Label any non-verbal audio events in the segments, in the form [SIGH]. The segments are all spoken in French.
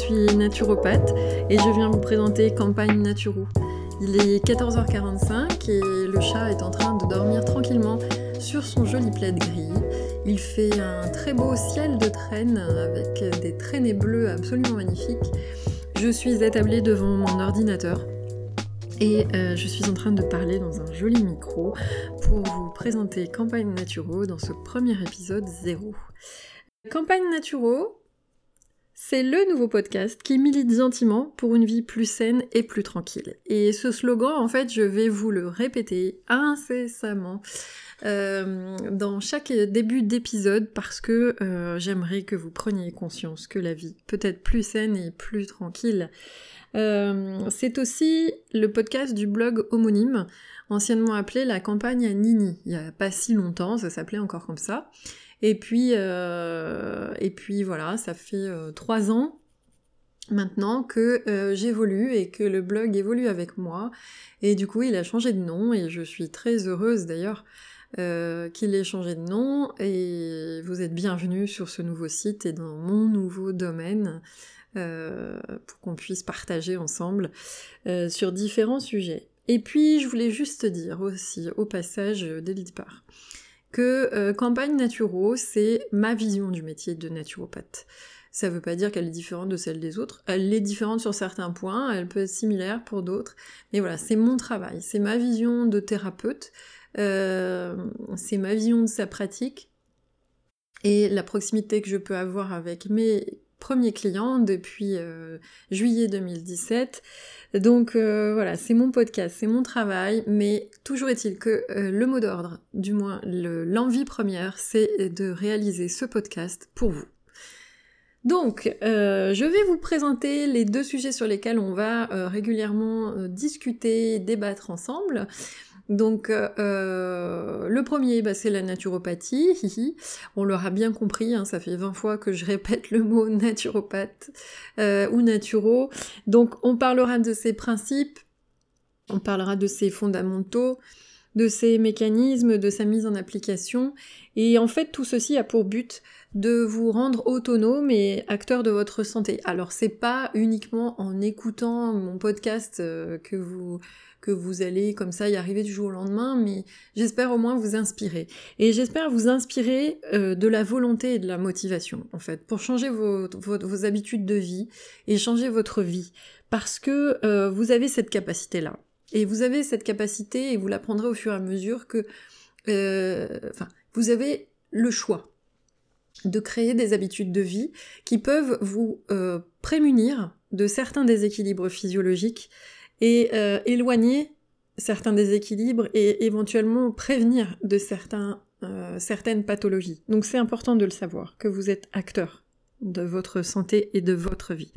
suis naturopathe et je viens vous présenter Campagne Naturo. Il est 14h45 et le chat est en train de dormir tranquillement sur son joli plaid gris. Il fait un très beau ciel de traîne avec des traînées bleues absolument magnifiques. Je suis attablée devant mon ordinateur et euh, je suis en train de parler dans un joli micro pour vous présenter Campagne Naturo dans ce premier épisode zéro. Campagne Naturo, c'est le nouveau podcast qui milite gentiment pour une vie plus saine et plus tranquille. Et ce slogan, en fait, je vais vous le répéter incessamment euh, dans chaque début d'épisode parce que euh, j'aimerais que vous preniez conscience que la vie peut être plus saine et plus tranquille. Euh, c'est aussi le podcast du blog homonyme, anciennement appelé La campagne à Nini. Il n'y a pas si longtemps, ça s'appelait encore comme ça. Et puis, euh, et puis voilà, ça fait euh, trois ans maintenant que euh, j'évolue et que le blog évolue avec moi. Et du coup, il a changé de nom et je suis très heureuse d'ailleurs qu'il ait changé de nom. Et vous êtes bienvenus sur ce nouveau site et dans mon nouveau domaine. pour qu'on puisse partager ensemble sur différents sujets. Et puis, je voulais juste dire aussi, au passage, dès le départ, que euh, Campagne Naturo, c'est ma vision du métier de naturopathe. Ça veut pas dire qu'elle est différente de celle des autres. Elle est différente sur certains points, elle peut être similaire pour d'autres. Mais voilà, c'est mon travail, c'est ma vision de thérapeute, euh, c'est ma vision de sa pratique et la proximité que je peux avoir avec mes premier client depuis euh, juillet 2017. Donc euh, voilà, c'est mon podcast, c'est mon travail, mais toujours est-il que euh, le mot d'ordre, du moins l'envie première, c'est de réaliser ce podcast pour vous. Donc, je vais vous présenter les deux sujets sur lesquels on va régulièrement discuter, débattre ensemble. Donc euh, euh, le premier, bah, c'est la naturopathie. [LAUGHS] On l'aura bien compris, hein, ça fait 20 fois que je répète le mot [LAUGHS] naturopathe euh, ou naturo. Donc on parlera de ses principes, on parlera de ses fondamentaux, de ses mécanismes, de sa mise en application. Et en fait, tout ceci a pour but de vous rendre autonome et acteur de votre santé. Alors c'est pas uniquement en écoutant mon podcast que vous que vous allez comme ça y arriver du jour au lendemain, mais j'espère au moins vous inspirer. Et j'espère vous inspirer euh, de la volonté et de la motivation, en fait, pour changer vos, vos, habitudes de vie et changer votre vie. Parce que euh, vous avez cette capacité-là. Et vous avez cette capacité, et vous l'apprendrez au fur et à mesure que... Euh, vous avez le choix de créer des habitudes de vie qui peuvent vous prémunir de certains déséquilibres physiologiques et euh, éloigner certains déséquilibres et éventuellement prévenir de euh, certaines pathologies. Donc c'est important de le savoir, que vous êtes acteur de votre santé et de votre vie.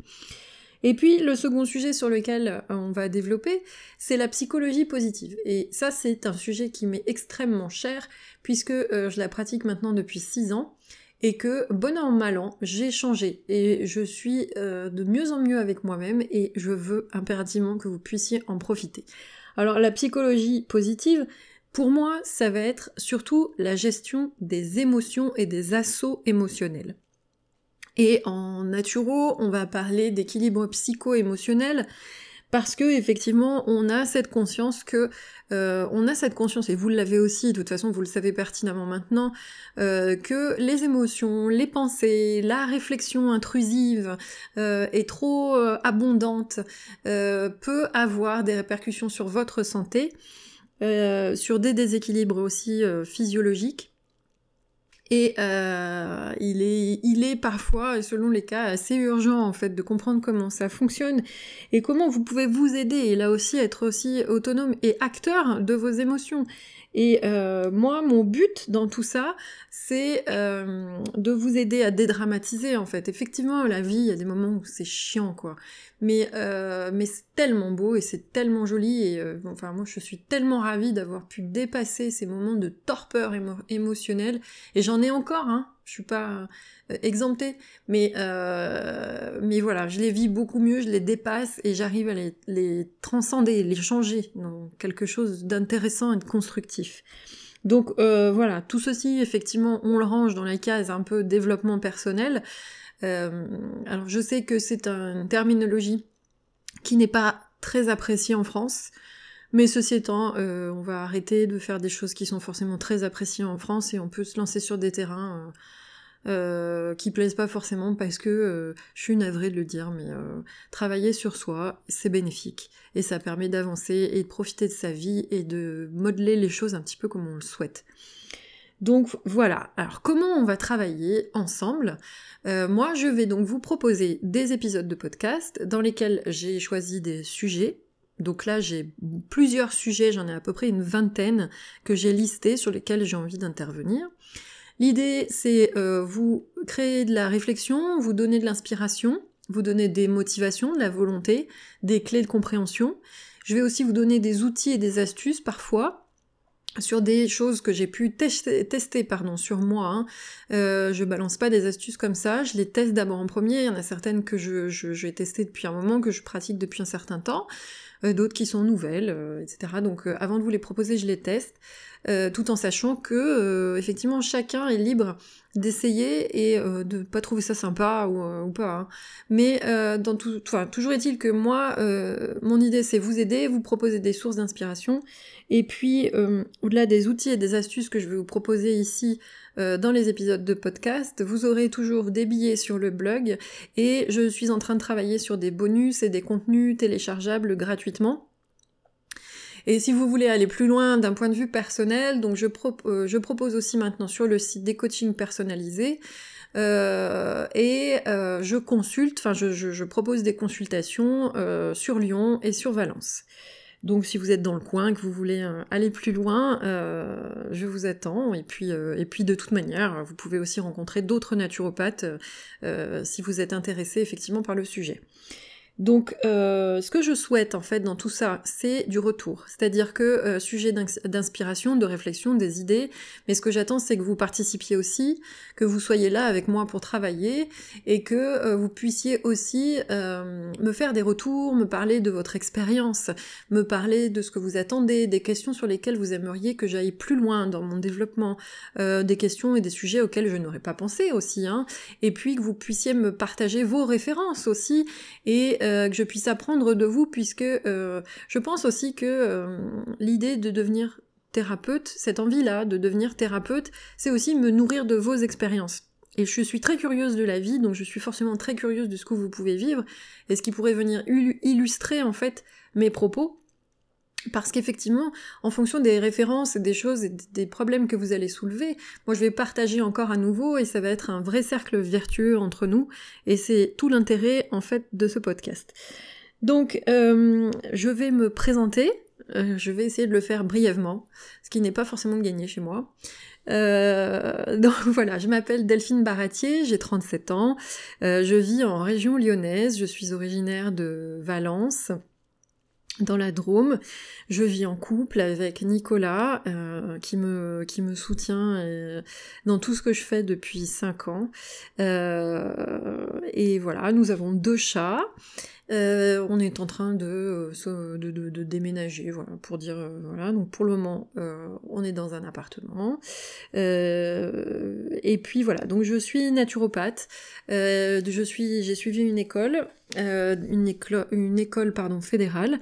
Et puis le second sujet sur lequel euh, on va développer, c'est la psychologie positive. Et ça c'est un sujet qui m'est extrêmement cher puisque je la pratique maintenant depuis 6 ans et que bon an mal an, j'ai changé et je suis euh, de mieux en mieux avec moi-même et je veux impérativement que vous puissiez en profiter. Alors la psychologie positive, pour moi, ça va être surtout la gestion des émotions et des assauts émotionnels. Et en naturo, on va parler d'équilibre psycho-émotionnel parce que effectivement on a cette conscience que euh, on a cette conscience et vous l'avez aussi de toute façon vous le savez pertinemment maintenant euh, que les émotions les pensées la réflexion intrusive euh, est trop abondante peut avoir des répercussions sur votre santé sur des déséquilibres aussi physiologiques et euh, il, est, parfois, selon les cas, assez urgent en fait de comprendre comment ça fonctionne et comment vous pouvez vous aider et là aussi être aussi autonome et acteur de vos émotions. Et euh, moi, mon but dans tout ça, c'est euh, de vous aider à dédramatiser en fait. Effectivement, la vie, il y a des moments où c'est chiant quoi, mais euh, mais c'est tellement beau et c'est tellement joli et euh, enfin moi je suis tellement ravie d'avoir pu dépasser ces moments de torpeur émotionnelle et j'en ai encore hein. Je suis pas euh, exemptée, mais euh, mais voilà, je les vis beaucoup mieux, je les dépasse et j'arrive à les, transcender, les changer dans quelque chose d'intéressant et de constructif. Donc euh, voilà, tout ceci effectivement, on le range dans la case un peu développement personnel. alors je sais que c'est une terminologie qui n'est pas très appréciée en France. Mais ceci étant, on va arrêter de faire des choses qui sont forcément très appréciées en France et on peut se lancer sur des terrains euh, qui plaisent pas forcément parce que euh, je suis navrée de le dire, mais euh, travailler sur soi, c'est bénéfique et ça permet d'avancer et de profiter de sa vie et de modeler les choses un petit peu comme on le souhaite. Donc voilà, alors comment on va travailler ensemble? Moi je vais donc vous proposer des épisodes de podcast dans lesquels j'ai choisi des sujets. Donc là j'ai plusieurs sujets, j'en ai à peu près une vingtaine que j'ai listés sur lesquels j'ai envie d'intervenir. L'idée, c'est euh, vous créer de la réflexion, vous donner de l'inspiration, vous donner des motivations, de la volonté, des clés de compréhension. Je vais aussi vous donner des outils et des astuces parfois sur des choses que j'ai pu tester, pardon, sur moi. Hein. Euh, je balance pas des astuces comme ça, je les teste d'abord en premier. Il y en a certaines que je, je, je, tester depuis un moment, que je pratique depuis un certain temps, euh, d'autres qui sont nouvelles, euh, etc. Donc avant de vous les proposer, je les teste. Euh, tout en sachant que euh, effectivement chacun est libre d'essayer et euh, de pas trouver ça sympa ou, pas. Hein. Mais dans tout, enfin, toujours est-il que moi, mon idée c'est vous aider, vous proposer des sources d'inspiration, et puis au-delà des outils et des astuces que je vais vous proposer ici dans les épisodes de podcast, vous aurez toujours des billets sur le blog et je suis en train de travailler sur des bonus et des contenus téléchargeables gratuitement. Et si vous voulez aller plus loin d'un point de vue personnel, donc je, euh, propose aussi maintenant sur le site des coachings personnalisés. Euh, et euh, je consulte, enfin je, propose des consultations sur Lyon et sur Valence. Donc si vous êtes dans le coin, que vous voulez aller plus loin, je vous attends. Et puis, et puis de toute manière, vous pouvez aussi rencontrer d'autres naturopathes si vous êtes intéressé effectivement par le sujet. Donc, euh, ce que je souhaite en fait dans tout ça, c'est du retour. C'est-à-dire que euh, sujet d'inspiration, de réflexion, des idées, mais ce que j'attends, c'est que vous participiez aussi, que vous soyez là avec moi pour travailler et que euh, vous puissiez aussi me faire des retours, me parler de votre expérience, me parler de ce que vous attendez, des questions sur lesquelles vous aimeriez que j'aille plus loin dans mon développement, des questions et des sujets auxquels je n'aurais pas pensé aussi, hein, et puis que vous puissiez me partager vos références aussi et euh, que je puisse apprendre de vous, puisque euh, je pense aussi que euh, l'idée de devenir thérapeute, cette envie-là de devenir thérapeute, c'est aussi me nourrir de vos expériences. Et je suis très curieuse de la vie, donc je suis forcément très curieuse de ce que vous pouvez vivre, et ce qui pourrait venir illustrer en fait mes propos, parce qu'effectivement, en fonction des références et des choses et des problèmes que vous allez soulever, moi je vais partager encore à nouveau et ça va être un vrai cercle vertueux entre nous et c'est tout l'intérêt en fait de ce podcast. Donc euh, je vais me présenter, euh, je vais essayer de le faire brièvement, ce qui n'est pas forcément gagné chez moi. Euh, [LAUGHS] donc voilà, je m'appelle Delphine Baratier, j'ai 37 ans, je vis en région lyonnaise, je suis originaire de Valence dans la Drôme. Je vis en couple avec Nicolas euh, qui, me, qui me soutient euh, dans tout ce que je fais depuis 5 ans. Euh, et voilà, nous avons deux chats. Euh, on est en train de, euh, de, de, déménager, voilà, pour dire, euh, voilà, donc pour le moment, on est dans un appartement. et puis voilà, donc je suis naturopathe, je suis, j'ai suivi une école, une, école, une école pardon, fédérale.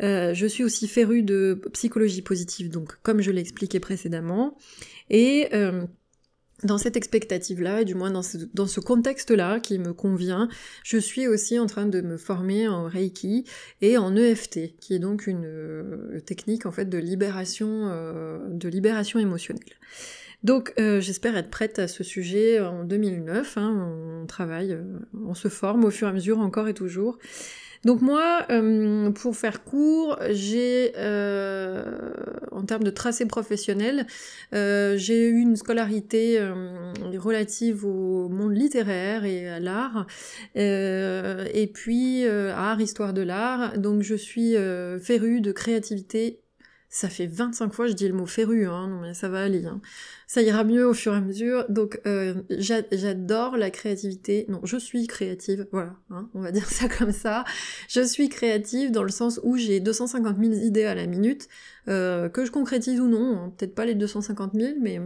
je suis aussi férue de psychologie positive, donc comme je l'ai expliqué précédemment. Et dans cette expectative-là, et du moins dans ce, contexte-là qui me convient, je suis aussi en train de me former en Reiki et en EFT, qui est donc une euh, technique en fait de libération, euh, de libération émotionnelle. Donc euh, j'espère être prête à ce sujet en 2009. Hein, on travaille, on se forme au fur et à mesure encore et toujours. Donc moi, euh, pour faire court, j'ai, euh, en termes de tracé professionnel, euh, j'ai eu une scolarité relative au monde littéraire et à l'art, et puis art, histoire de l'art. Donc je suis férue de créativité ça fait 25 fois que je dis le mot féru, hein, non mais ça va aller. Hein. Ça ira mieux au fur et à mesure. Donc euh, j'adore la créativité. Non, je suis créative, voilà, hein, on va [LAUGHS] dire ça comme ça. Je suis créative dans le sens où j'ai 250 000 idées à la minute, euh, que je concrétise ou non, hein. peut-être pas les 250 000, mais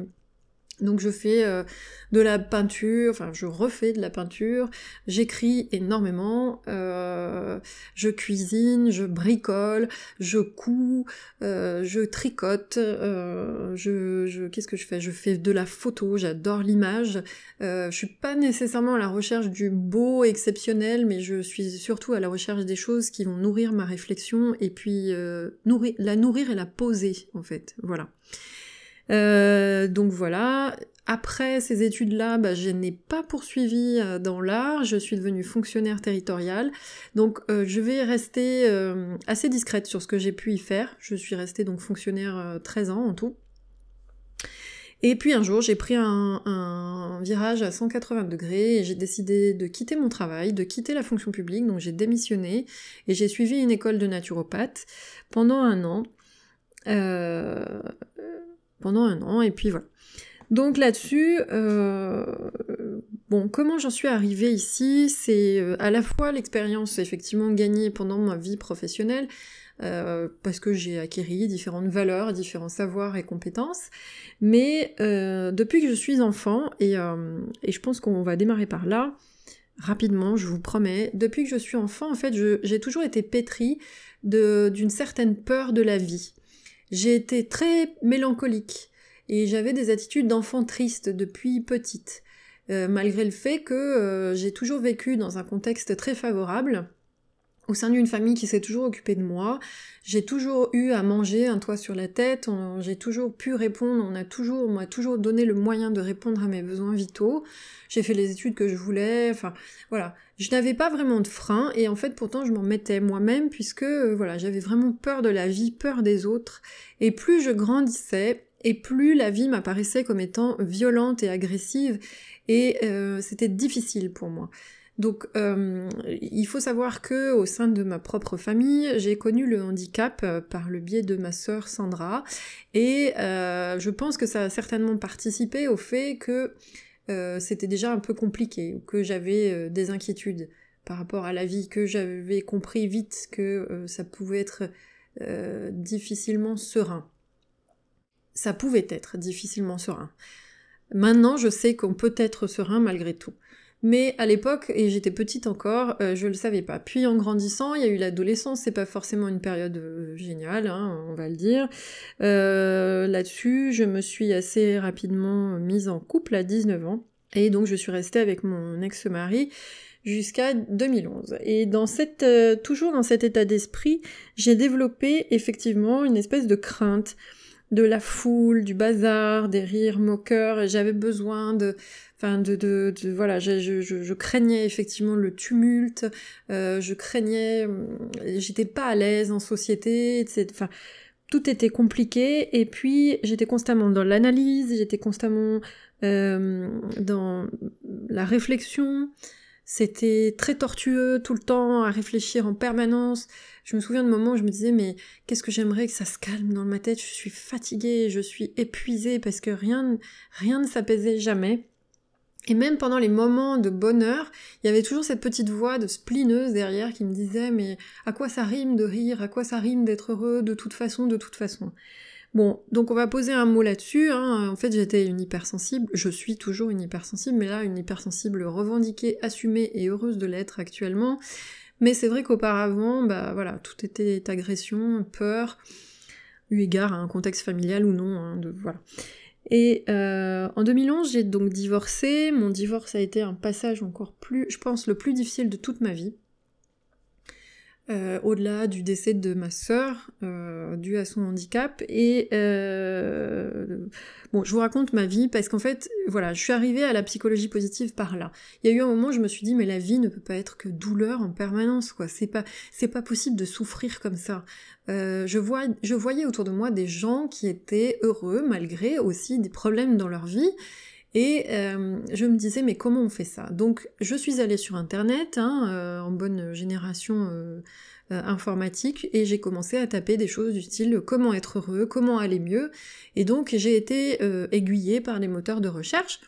Donc je fais euh, de la peinture, enfin je refais de la peinture, j'écris énormément, euh, je cuisine, je bricole, je couds, euh, je tricote, je, je qu'est-ce que je fais? Je fais de la photo, j'adore l'image. je suis pas nécessairement à la recherche du beau exceptionnel, mais je suis surtout à la recherche des choses qui vont nourrir ma réflexion et puis la nourrir et la poser en fait. Voilà. Euh, donc voilà. Après ces études-là, bah, je n'ai pas poursuivi euh, dans l'art, je suis devenue fonctionnaire territoriale. Donc euh, je vais rester assez discrète sur ce que j'ai pu y faire. Je suis restée donc fonctionnaire 13 ans en tout. Et puis un jour, j'ai pris un, un, virage à 180 degrés et j'ai décidé de quitter mon travail, de quitter la fonction publique, donc j'ai démissionné et j'ai suivi une école de naturopathe pendant un an. Euh, pendant un an, et puis voilà. Donc là-dessus, euh, bon, comment j'en suis arrivée ici, c'est euh, à la fois l'expérience effectivement gagnée pendant ma vie professionnelle, euh, parce que j'ai acquis différentes valeurs, différents savoirs et compétences, mais depuis que je suis enfant, et je pense qu'on va démarrer par là, rapidement, je vous promets, depuis que je suis enfant, en fait, j'ai toujours été pétrie d'une certaine peur de la vie. J'ai été très mélancolique et j'avais des attitudes d'enfant triste depuis petite, euh, malgré le fait que euh, j'ai toujours vécu dans un contexte très favorable au sein d'une famille qui s'est toujours occupée de moi. J'ai toujours eu à manger un toit sur la tête, j'ai toujours pu répondre, on a toujours, m'a toujours donné le moyen de répondre à mes besoins vitaux. J'ai fait les études que je voulais, enfin voilà. Je n'avais pas vraiment de frein et en fait pourtant je m'en mettais moi-même puisque euh, voilà, j'avais vraiment peur de la vie, peur des autres et plus je grandissais et plus la vie m'apparaissait comme étant violente et agressive et euh, c'était difficile pour moi. Donc euh, il faut savoir que au sein de ma propre famille, j'ai connu le handicap euh, par le biais de ma sœur Sandra et euh, je pense que ça a certainement participé au fait que c'était déjà un peu compliqué, que j'avais des inquiétudes par rapport à la vie, que j'avais compris vite que ça pouvait être difficilement serein. Ça pouvait être difficilement serein. Maintenant, je sais qu'on peut être serein malgré tout. Mais à l'époque, et j'étais petite encore, euh, je le savais pas. Puis en grandissant, il y a eu l'adolescence, c'est pas forcément une période euh, géniale, hein, on va le dire. Euh, là-dessus, je me suis assez rapidement mise en couple à 19 ans, et donc je suis restée avec mon ex-mari jusqu'à 2011. Et dans cette, toujours dans cet état d'esprit, j'ai développé effectivement une espèce de crainte de la foule, du bazar, des rires moqueurs, j'avais besoin de, enfin de, de, voilà, je, craignais effectivement le tumulte, euh, je craignais, euh, j'étais pas à l'aise en société, enfin tout était compliqué, et puis j'étais constamment dans l'analyse, j'étais constamment euh, dans la réflexion, c'était très tortueux tout le temps à réfléchir en permanence. Je me souviens de moments où je me disais mais qu'est-ce que j'aimerais que ça se calme dans ma tête? Je suis fatiguée, je suis épuisée parce que rien, rien ne s'apaisait jamais. Et même pendant les moments de bonheur, il y avait toujours cette petite voix de splineuse derrière qui me disait mais à quoi ça rime de rire, à quoi ça rime d'être heureux, de toute façon, de toute façon. Bon, donc on va poser un mot là-dessus. Hein. En fait, j'étais une hypersensible, je suis toujours une hypersensible, mais là, une hypersensible revendiquée, assumée et heureuse de l'être actuellement. Mais c'est vrai qu'auparavant, bah voilà, tout était agression, peur, eu égard à un contexte familial ou non, hein, de, voilà. Et euh, en 2011, j'ai donc divorcé. Mon divorce a été un passage encore plus, je pense, le plus difficile de toute ma vie. Euh, au-delà du décès de ma sœur euh, dû à son handicap. Et euh, bon, je vous raconte ma vie parce qu'en fait, voilà, je suis arrivée à la psychologie positive par là. Il y a eu un moment où je me suis dit mais la vie ne peut pas être que douleur en permanence, quoi. C'est pas, c'est pas possible de souffrir comme ça. je vois, je voyais autour de moi des gens qui étaient heureux malgré aussi des problèmes dans leur vie. Et euh, je me disais, mais comment on fait ça? Donc, je suis allée sur Internet, hein, euh, en bonne génération euh, informatique, et j'ai commencé à taper des choses du style comment être heureux, comment aller mieux? Et donc, j'ai été aiguillée par les moteurs de recherche.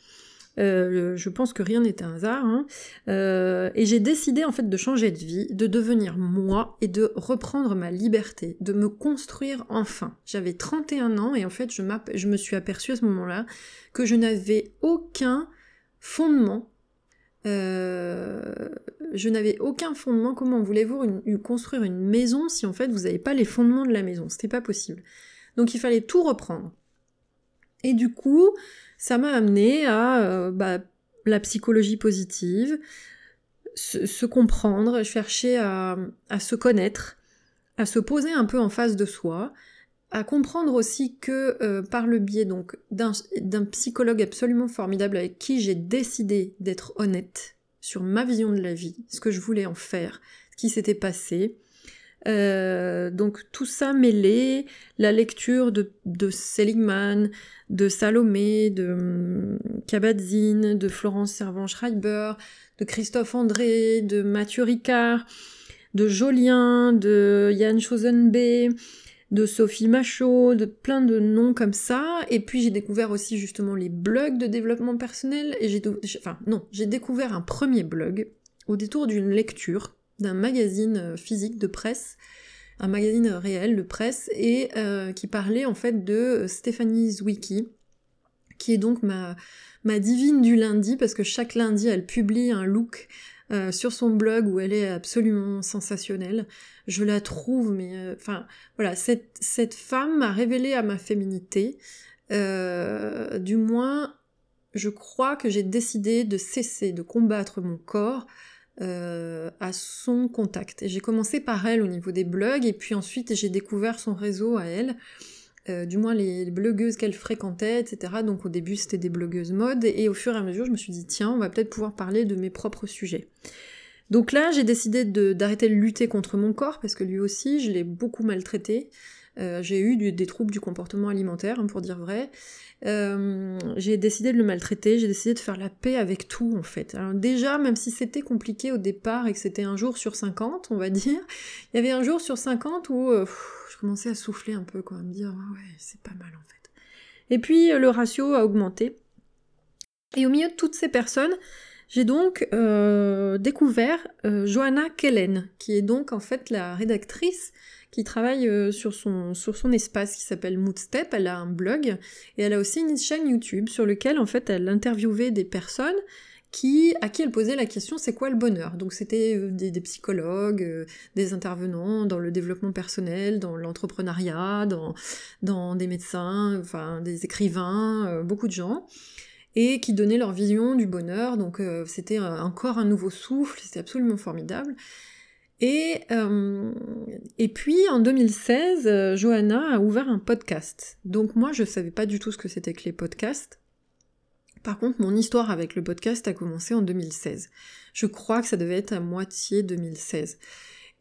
Euh, je pense que rien n'est un hasard. Hein. Euh, et j'ai décidé en fait de changer de vie, de devenir moi et de reprendre ma liberté, de me construire enfin. J'avais 31 ans et en fait je, je me suis aperçue à ce moment-là que je n'avais aucun fondement. Euh, je n'avais aucun fondement. Comment voulez-vous construire une maison si en fait vous n'avez pas les fondements de la maison? C'était pas possible. Donc il fallait tout reprendre. Et du coup, ça m'a amené à euh, bah, la psychologie positive, se, comprendre, chercher à, se connaître, à se poser un peu en face de soi, à comprendre aussi que euh, par le biais donc d'un psychologue absolument formidable avec qui j'ai décidé d'être honnête sur ma vision de la vie, ce que je voulais en faire, ce qui s'était passé, euh, donc tout ça mêlé, la lecture de, Seligman, de Salomé, de hum, Kabat-Zinn, de Florence Servan-Schreiber, de Christophe André, de Mathieu Ricard, de Jolien, de Yann Chosenbe, de Sophie Machaut, de plein de noms comme ça. Et puis j'ai découvert aussi justement les blogs de développement personnel. Et j'ai, enfin non, j'ai découvert un premier blog au détour d'une lecture d'un magazine euh, physique de presse, un magazine réel de presse, et euh, qui parlait en fait de Stéphanie Zwicky, qui est donc ma, divine du lundi, parce que chaque lundi elle publie un look euh, sur son blog où elle est absolument sensationnelle. Je la trouve, mais enfin voilà, cette, cette femme m'a révélé à ma féminité. du moins, je crois que j'ai décidé de cesser de combattre mon corps euh, à son contact. J'ai commencé par elle au niveau des blogs, et puis ensuite j'ai découvert son réseau à elle, euh, du moins les, blogueuses qu'elle fréquentait, etc. Donc au début c'était des blogueuses mode, et au fur et à mesure je me suis dit tiens, on va peut-être pouvoir parler de mes propres sujets. Donc là j'ai décidé d'arrêter de, lutter contre mon corps, parce que lui aussi je l'ai beaucoup maltraité. Euh, j'ai eu des troubles du comportement alimentaire, hein, pour dire vrai. Euh, j'ai décidé de le maltraiter, j'ai décidé de faire la paix avec tout en fait. Alors déjà, même si c'était compliqué au départ et que c'était un jour sur 50, on va [LAUGHS] dire, il y avait un jour sur 50 où euh, je commençais à souffler un peu, quoi, à me dire ah ouais, c'est pas mal en fait. Et puis le ratio a augmenté. Et au milieu de toutes ces personnes, j'ai donc découvert Johanna Kellen, qui est donc en fait la rédactrice qui travaille euh, sur, son, sur son espace qui s'appelle Moodstep. Elle a un blog et elle a aussi une chaîne YouTube sur lequel en fait elle interviewait des personnes qui, à qui elle posait la question c'est quoi le bonheur? Donc c'était euh, des, psychologues, euh, des intervenants dans le développement personnel, dans l'entrepreneuriat, dans, dans des médecins, enfin des écrivains, beaucoup de gens et qui donnaient leur vision du bonheur. Donc c'était encore un nouveau souffle, c'était absolument formidable. Et, euh, et puis en 2016, euh, Johanna a ouvert un podcast. Donc moi, je savais pas du tout ce que c'était que les podcasts. Par contre, mon histoire avec le podcast a commencé en 2016. Je crois que ça devait être à moitié 2016.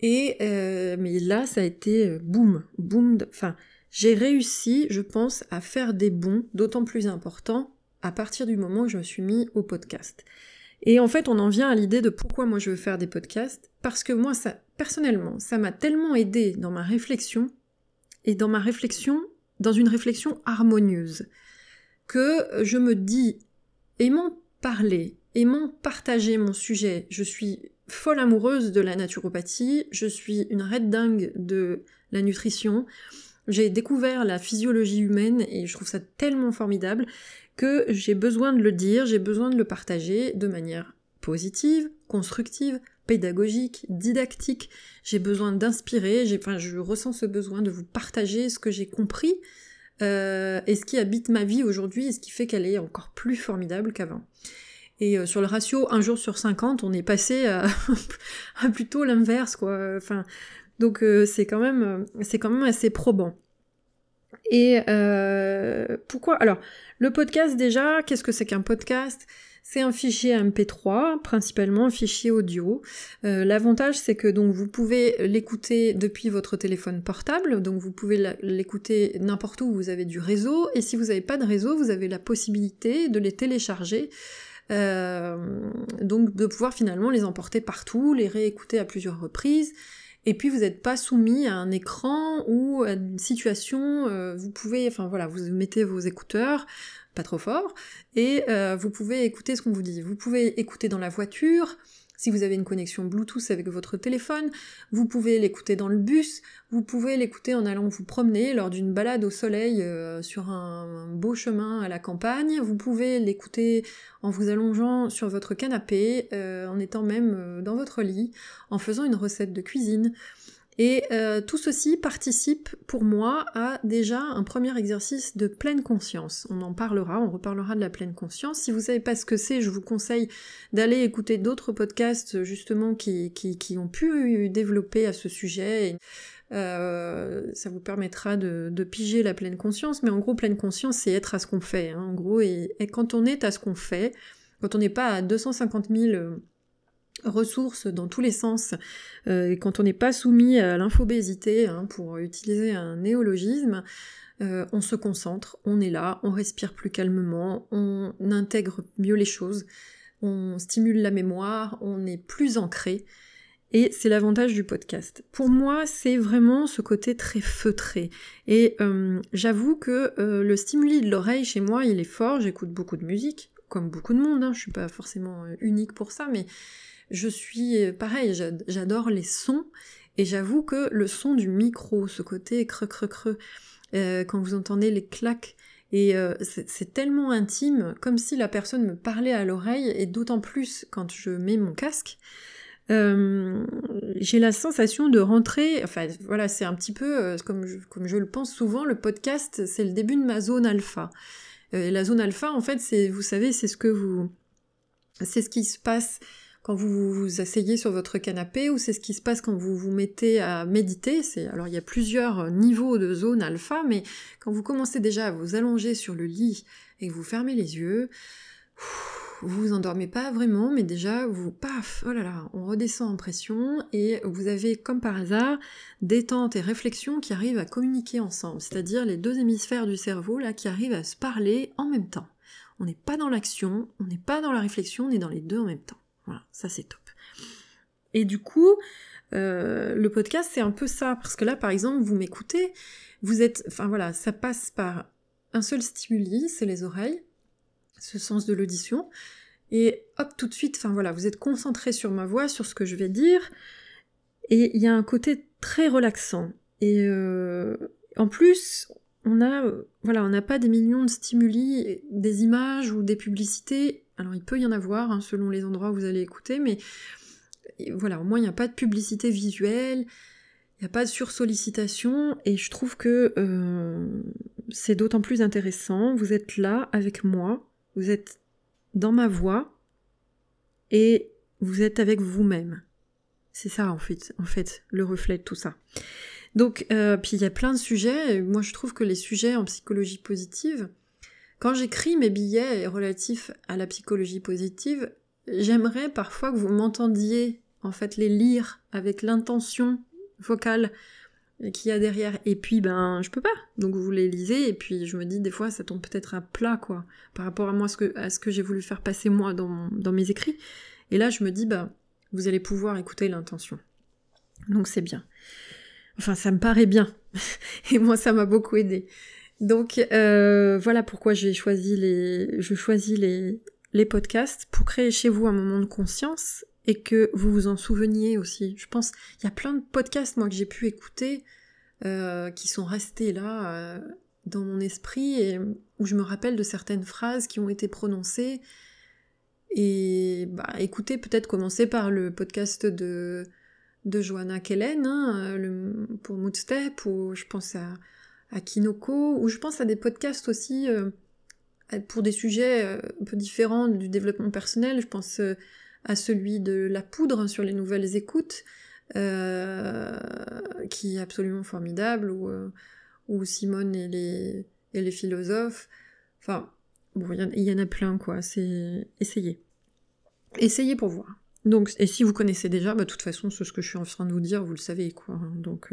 Et euh, mais là, ça a été boum, boum. Enfin, j'ai réussi, je pense, à faire des bons d'autant plus importants à partir du moment où je me suis mis au podcast. Et en fait, on en vient à l'idée de pourquoi moi je veux faire des podcasts, parce que moi, ça, personnellement, ça m'a tellement aidé dans ma réflexion, et dans ma réflexion, dans une réflexion harmonieuse, que je me dis, aimant parler, aimant partager mon sujet, je suis folle amoureuse de la naturopathie, je suis une red dingue de la nutrition, j'ai découvert la physiologie humaine et je trouve ça tellement formidable que j'ai besoin de le dire, j'ai besoin de le partager de manière positive, constructive, pédagogique, didactique. J'ai besoin d'inspirer, je ressens ce besoin de vous partager ce que j'ai compris euh, et ce qui habite ma vie aujourd'hui et ce qui fait qu'elle est encore plus formidable qu'avant. Et euh, sur le ratio un jour sur 50, on est passé à, [LAUGHS] plutôt l'inverse, quoi. Donc euh, c'est quand même c'est quand même assez probant. Et euh, pourquoi Alors, le podcast déjà, qu'est-ce que c'est qu'un podcast? C'est un fichier MP3, principalement un fichier audio. Euh, l'avantage, c'est que donc vous pouvez l'écouter depuis votre téléphone portable, donc vous pouvez l'écouter n'importe où vous avez du réseau, et si vous n'avez pas de réseau, vous avez la possibilité de les télécharger. Euh, donc de pouvoir finalement les emporter partout, les réécouter à plusieurs reprises, Et puis vous n'êtes pas soumis à un écran ou à une situation, euh, vous pouvez, enfin voilà, vous mettez vos écouteurs, pas trop fort, et euh, vous pouvez écouter ce qu'on vous dit. Vous pouvez écouter dans la voiture, si vous avez une connexion Bluetooth avec votre téléphone, vous pouvez l'écouter dans le bus, vous pouvez l'écouter en allant vous promener lors d'une balade au soleil euh, sur un, beau chemin à la campagne, vous pouvez l'écouter en vous allongeant sur votre canapé, euh, en étant même euh, dans votre lit, en faisant une recette de cuisine. Et euh, tout ceci participe pour moi à déjà un premier exercice de pleine conscience. On en parlera, on reparlera de la pleine conscience. Si vous savez pas ce que c'est, je vous conseille d'aller écouter d'autres podcasts justement qui, qui, ont pu développer à ce sujet. Euh, ça vous permettra de, piger la pleine conscience, mais en gros, pleine conscience, c'est être à ce qu'on fait. Hein. en gros, et, et, quand on est à ce qu'on fait, quand on n'est pas à 250 000 ressources dans tous les sens, euh, quand on n'est pas soumis à l'infobésité, hein, pour utiliser un néologisme, euh, on se concentre, on est là, on respire plus calmement, on intègre mieux les choses, on stimule la mémoire, on est plus ancré. Et c'est l'avantage du podcast. Pour moi, c'est vraiment ce côté très feutré. Et euh, j'avoue que le stimuli de l'oreille chez moi, il est fort. J'écoute beaucoup de musique, comme beaucoup de monde. Hein. Je suis pas forcément unique pour ça, mais je suis euh, pareil, j'adore les sons et j'avoue que le son du micro, ce côté creux creux creux, euh, quand vous entendez les claques, et euh, c'est tellement intime, comme si la personne me parlait à l'oreille, et d'autant plus quand je mets mon casque. j'ai la sensation de rentrer, enfin voilà, c'est un petit peu comme je, comme je le pense souvent, le podcast c'est le début de ma zone alpha. et la zone alpha, en fait, c'est, vous savez, c'est ce que vous, c'est ce qui se passe quand vous vous asseyez sur votre canapé ou c'est ce qui se passe quand vous vous mettez à méditer. C'est alors il y a plusieurs niveaux de zone alpha, mais quand vous commencez déjà à vous allonger sur le lit et que vous fermez les yeux, vous vous endormez pas vraiment, mais déjà vous paf, oh là là, on redescend en pression et vous avez comme par hasard détente et réflexion qui arrivent à communiquer ensemble, c'est-à-dire les deux hémisphères du cerveau là qui arrivent à se parler en même temps. On n'est pas dans l'action, on n'est pas dans la réflexion, on est dans les deux en même temps. Voilà, ça c'est top. Et du coup, euh, le podcast c'est un peu ça, parce que là par exemple, vous m'écoutez, vous êtes, enfin voilà, ça passe par un seul stimuli, c'est les oreilles, ce sens de l'audition, et hop, tout de suite, enfin voilà, vous êtes concentré sur ma voix, sur ce que je vais dire, et il y a un côté très relaxant. Et euh, en plus, on a, voilà, on n'a pas des millions de stimuli, des images ou des publicités alors il peut y en avoir hein, selon les endroits où vous allez écouter, mais voilà, au moins il n'y a pas de publicité visuelle, il n'y a pas de sursollicitation, et je trouve que euh, c'est d'autant plus intéressant. Vous êtes là avec moi, vous êtes dans ma voix, et vous êtes avec vous-même. C'est ça en fait, le reflet de tout ça. Donc, euh, puis il y a plein de sujets. Moi, je trouve que les sujets en psychologie positive, quand j'écris mes billets relatifs à la psychologie positive, j'aimerais parfois que vous m'entendiez en fait les lire avec l'intention vocale qu'il y a derrière. Et puis ben je peux pas. Donc vous les lisez et puis je me dis des fois ça tombe peut-être à plat quoi par rapport à moi ce que, j'ai voulu faire passer moi dans, mes écrits. Et là je me dis bah vous allez pouvoir écouter l'intention. Donc c'est bien. Enfin ça me paraît bien. [LAUGHS] et moi ça m'a beaucoup aidé. Donc euh, voilà pourquoi j'ai choisi les, je choisis les, les podcasts pour créer chez vous un moment de conscience et que vous vous en souveniez aussi. Je pense il y a plein de podcasts moi que j'ai pu écouter euh, qui sont restés là euh, dans mon esprit et où je me rappelle de certaines phrases qui ont été prononcées. Et bah écoutez, peut-être commencer par le podcast de de Joanna Kellen hein, pour Moodstep ou je pense à à Kinoko, ou je pense à des podcasts aussi euh, pour des sujets euh, un peu différents du développement personnel. Je pense euh, à celui de la poudre sur les nouvelles écoutes, qui est absolument formidable, ou, ou Simone et les, et les philosophes. Enfin, bon, il y, en a plein, quoi. C'est essayez. Essayez pour voir. Donc, et si vous connaissez déjà, bah, de toute façon, ce que je suis en train de vous dire, vous le savez, quoi. Donc,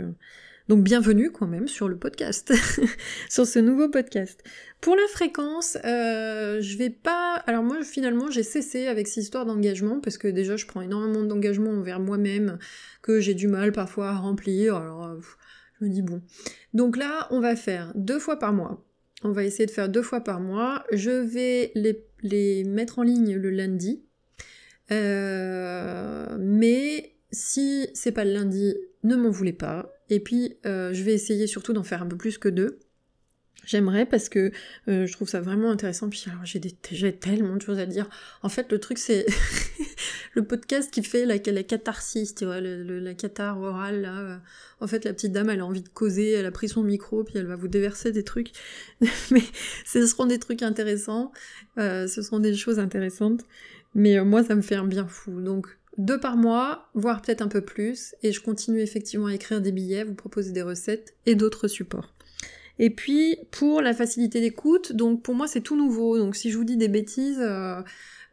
Donc bienvenue quand même sur le podcast, [LAUGHS] sur ce nouveau podcast. Pour la fréquence, euh, je vais pas. Alors moi finalement j'ai cessé avec ces histoires d'engagement parce que déjà je prends énormément d'engagement envers moi-même que j'ai du mal parfois à remplir. Alors euh, je me dis bon. Donc là on va faire deux fois par mois. On va essayer de faire deux fois par mois. Je vais les, les mettre en ligne le lundi. Euh, mais si c'est pas le lundi, ne m'en voulez pas. Et puis, euh, je vais essayer surtout d'en faire un peu plus que deux. J'aimerais parce que euh, je trouve ça vraiment intéressant. Puis alors j'ai, tellement de choses à dire. En fait, le truc c'est [LAUGHS] le podcast qui fait la, la catharsis, tu vois, la cathare orale. Euh. En fait, la petite dame, elle a envie de causer, elle a pris son micro, puis elle va vous déverser des trucs. [LAUGHS] Mais ce seront des trucs intéressants. ce seront des choses intéressantes. Mais moi, ça me fait un bien fou. Donc deux par mois, voire peut-être un peu plus, et je continue effectivement à écrire des billets, vous proposer des recettes et d'autres supports. Et puis pour la facilité d'écoute, donc pour moi c'est tout nouveau, donc si je vous dis des bêtises, euh,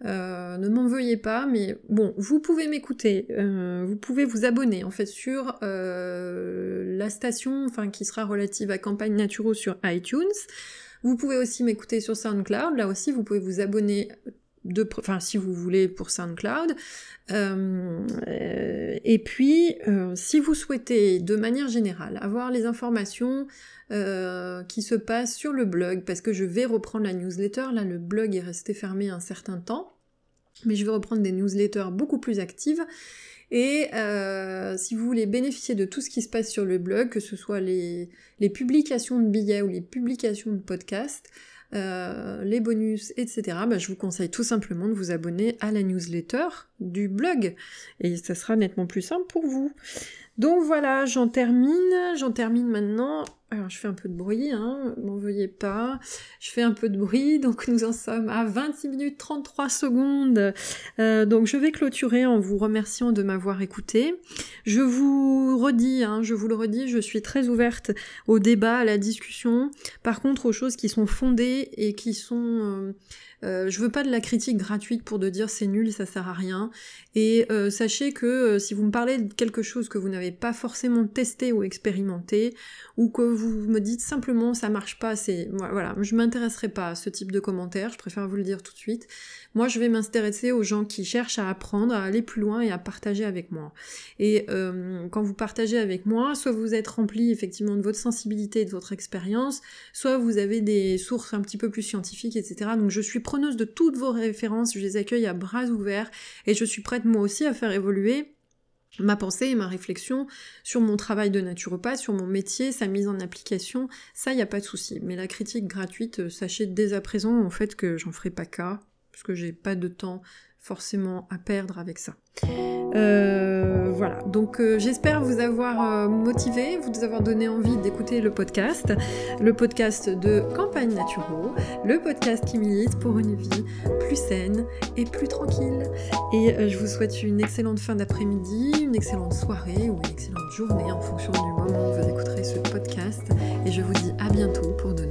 euh, ne m'en veuillez pas, mais bon, vous pouvez m'écouter, euh, vous pouvez vous abonner en fait sur la station, enfin qui sera relative à Campagne Naturo sur iTunes. Vous pouvez aussi m'écouter sur SoundCloud, là aussi vous pouvez vous abonner de, enfin si vous voulez pour SoundCloud. Euh, et puis, euh, si vous souhaitez de manière générale avoir les informations euh, qui se passent sur le blog, parce que je vais reprendre la newsletter, là le blog est resté fermé un certain temps, mais je vais reprendre des newsletters beaucoup plus actives. Et si vous voulez bénéficier de tout ce qui se passe sur le blog, que ce soit les, les publications de billets ou les publications de podcasts, euh, les bonus, etc., bah, je vous conseille tout simplement de vous abonner à la newsletter du blog. Et ça sera nettement plus simple pour vous. Donc voilà, j'en termine. J'en termine maintenant alors je fais un peu de bruit, hein, m'en veuillez pas. Je fais un peu de bruit, donc nous en sommes à 26 minutes 33 secondes. Euh, donc je vais clôturer en vous remerciant de m'avoir écouté. Je vous redis, hein, je vous le redis, je suis très ouverte au débat, à la discussion. Par contre, aux choses qui sont fondées et qui sont... Euh, euh, je veux pas de la critique gratuite pour de dire c'est nul, ça sert à rien. Et euh, sachez que euh, si vous me parlez de quelque chose que vous n'avez pas forcément testé ou expérimenté, ou que vous me dites simplement ça marche pas, c'est voilà, je m'intéresserai pas à ce type de commentaires, je préfère vous le dire tout de suite. Moi, je vais m'intéresser aux gens qui cherchent à apprendre, à aller plus loin et à partager avec moi. Et quand vous partagez avec moi, soit vous êtes rempli effectivement de votre sensibilité et de votre expérience, soit vous avez des sources un petit peu plus scientifiques, etc. Donc je suis preneuse de toutes vos références, je les accueille à bras ouverts et je suis prête moi aussi à faire évoluer ma pensée et ma réflexion sur mon travail de naturopathe, sur mon métier, sa mise en application, ça y a pas de souci. Mais la critique gratuite, euh, sachez dès à présent en fait que j'en ferai pas cas, parce que j'ai pas de temps forcément à perdre avec ça. Euh, voilà, donc euh, j'espère vous avoir euh, motivé, vous avoir donné envie d'écouter le podcast, le podcast de Campagne Naturo, le podcast qui milite pour une vie plus saine et plus tranquille. Et je vous souhaite une excellente fin d'après-midi, une excellente soirée ou une excellente journée en fonction du moment où vous écouterez ce podcast. Et je vous dis à bientôt pour de